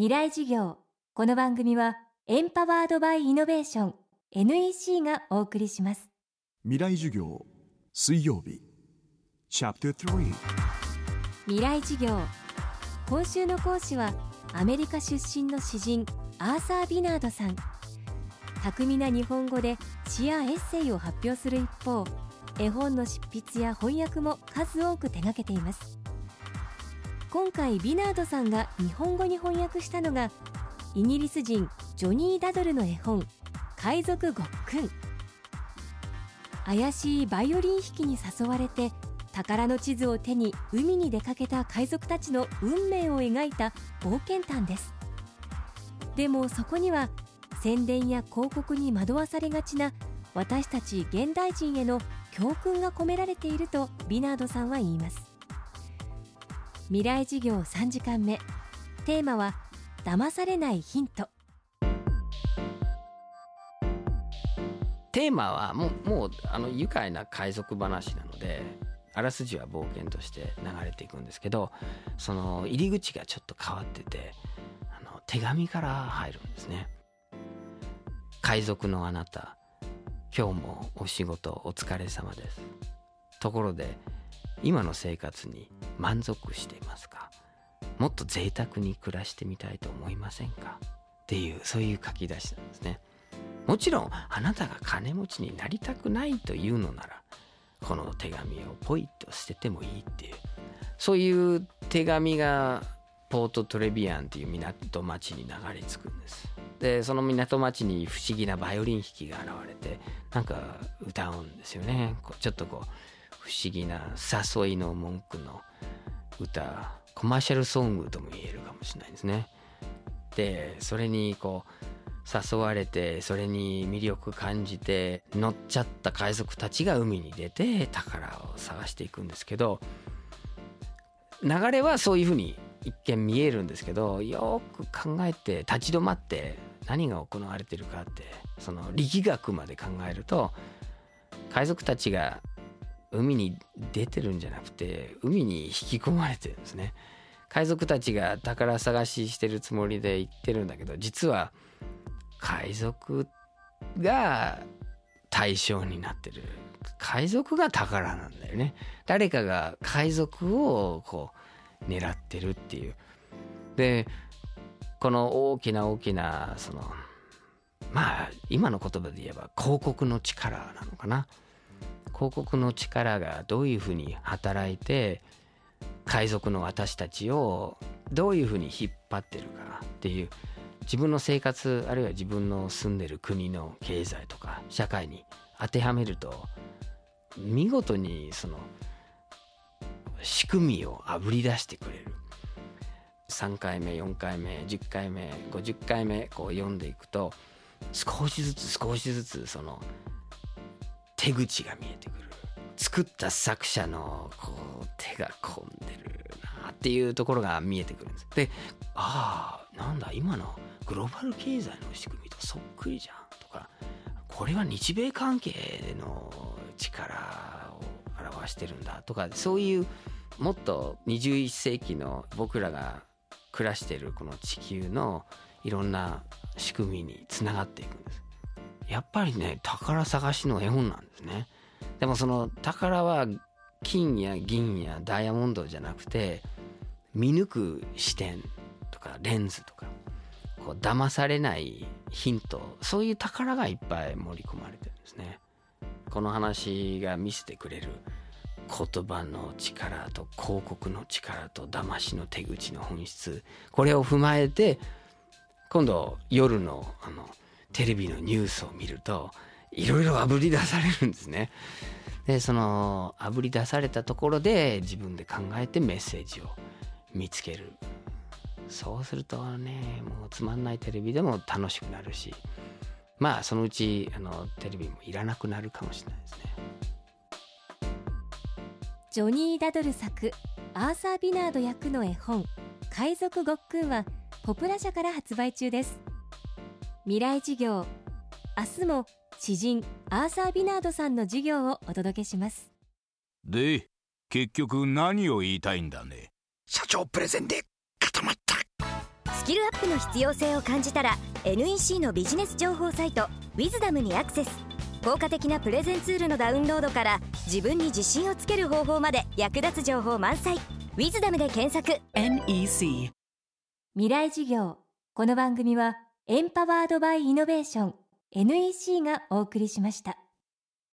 未来事業。この番組はエンパワードバイイノベーション NEC がお送りします。未来授業水曜日。チャプター3未来事業。今週の講師はアメリカ出身の詩人アーサー・ビナードさん。巧みな日本語で詩やエッセイを発表する一方絵本の執筆や翻訳も数多く手掛けています今回ビナードさんが日本語に翻訳したのがイギリス人ジョニー・ダドルの絵本「海賊ごっくん」怪しいバイオリン弾きに誘われて宝の地図を手に海に出かけた海賊たちの運命を描いた冒険譚です。でもそこには宣伝や広告に惑わされがちな私たち現代人への教訓が込められているとビナードさんは言います。未来事業3時間目。テーマは騙されないヒント。テーマはもうもうあの愉快な海賊話なのであらすじは冒険として流れていくんですけどその入り口がちょっと変わっててあの手紙から入るんですね。海賊のあなた今日もお仕事お疲れ様です。ところで今の生活に満足していますか？もっと贅沢に暮らしてみたいと思いませんか？っていうそういう書き出しなんですね。もちろんあなたが金持ちになりたくないというのならこの手紙をポイッと捨ててもいいっていうそういう手紙がポートトレビアンっていう港町に流れ着くんです。でその港町に不思議なバイオリン弾きが現れてなんか歌うんですよね。ちょっとこう不思議な誘いの文句の歌コマーシャルソングとも言えるかもしれないですね。でそれにこう誘われてそれに魅力感じて乗っちゃった海賊たちが海に出て宝を探していくんですけど流れはそういうふうに一見見えるんですけどよく考えて立ち止まって何が行われてるかってその力学まで考えると海賊たちが海に出てるんじゃなくて海に引き込まれてるんですね。海賊たちが宝探ししてるつもりで行ってるんだけど実は海賊が対象になってる。海賊が宝なんだよね。誰かが海賊をこう狙ってるっていう。でこの大きな大きなそのまあ今の言葉で言えば広告の力なのかな。広告の力がどういうふうに働いて海賊の私たちをどういうふうに引っ張ってるかっていう自分の生活あるいは自分の住んでる国の経済とか社会に当てはめると見事にその仕組みをあぶり出してくれる。3回目4回目10回目50回目こう読んでいくと少しずつ少しずつその手口が見えてくる。作った作者のこう手が込んでるなっていうところが見えてくるんです。でああなんだ今のグローバル経済の仕組みとそっくりじゃんとかこれは日米関係の力を表してるんだとかそういうもっと21世紀の僕らが暮らしてるこの地球のいろんな仕組みにつながっていくんです。やっぱりね宝探しの絵本なんですね。でもその宝は金や銀やダイヤモンドじゃなくて見抜く視点とかレンズとかこう騙されないヒントそういう宝がいっぱい盛り込まれてるんですね。この話が見せてくれる言葉の力と広告の力と騙しの手口の本質これを踏まえて今度夜のあのテレビのニュースを見るといろいろあぶり出されるんですね。でそのあぶり出されたところで自分で考えてメッセージを見つけるそうするとねもうつまんないテレビでも楽しくなるしまあそのうちあのテレビもいらなくなるかもしれないですね。ジョニー・ダドル作アーサー・ビナード役の絵本「海賊ごっくん」はポプラ社から発売中です未来事業。明日も詩人アーサー・ビナードさんの授業をお届けします。で結局何を言いたいんだね。社長プレゼンで固まった。キルアップの必要性を感じたら NEC のビジネス情報サイト「ウィズダムにアクセス。効果的なプレゼンツールのダウンロードから自分に自信をつける方法まで役立つ情報満載「ウィズダムで検索。NEC 未来事業。この番組はエンパワードバイイノベーション NEC がお送りしました。